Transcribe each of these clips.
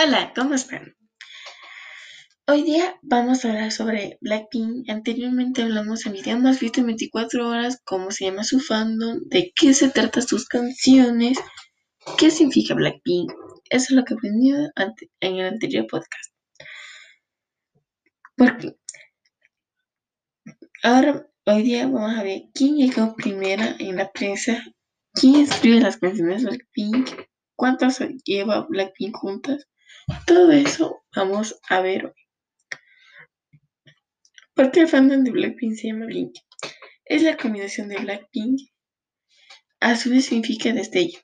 Hola, ¿cómo están? Hoy día vamos a hablar sobre Blackpink. Anteriormente hablamos en video más visto en 24 horas, cómo se llama su fandom, de qué se trata sus canciones, qué significa Blackpink. Eso es lo que aprendí en el anterior podcast. Porque ahora, hoy día vamos a ver quién llegó primera en la prensa, quién escribe las canciones de Blackpink, cuántas lleva Blackpink juntas todo eso vamos a ver hoy. ¿Por qué el fandom de Blackpink se llama Blink? Es la combinación de Blackpink, a su vez significa destello.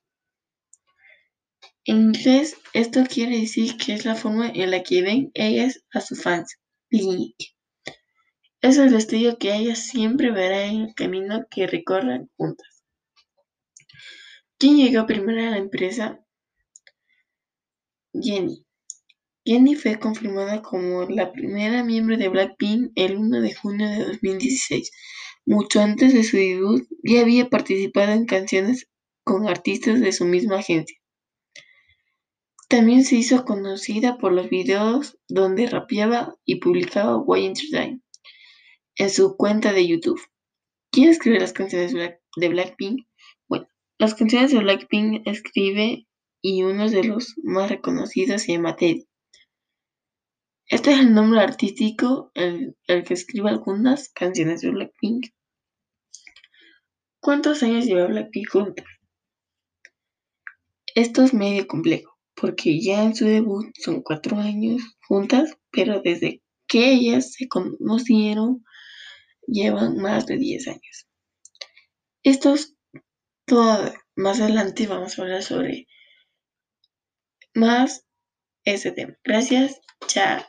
En inglés, esto quiere decir que es la forma en la que ven ellas a sus fans, Blink. Es el destello que ellas siempre verán en el camino que recorran juntas. ¿Quién llegó primero a la empresa? Jenny. Jennie fue confirmada como la primera miembro de Blackpink el 1 de junio de 2016. Mucho antes de su debut, ya había participado en canciones con artistas de su misma agencia. También se hizo conocida por los videos donde rapeaba y publicaba Why Entertain en su cuenta de YouTube. ¿Quién escribe las canciones de Blackpink? Bueno, las canciones de Blackpink escribe y uno de los más reconocidos llama Teddy. Este es el nombre artístico el, que escribe algunas canciones de Blackpink. ¿Cuántos años lleva Blackpink juntas? Esto es medio complejo, porque ya en su debut son cuatro años juntas, pero desde que ellas se conocieron llevan más de diez años. Esto es todo. Más adelante vamos a hablar sobre más ese tema. Gracias. Chao.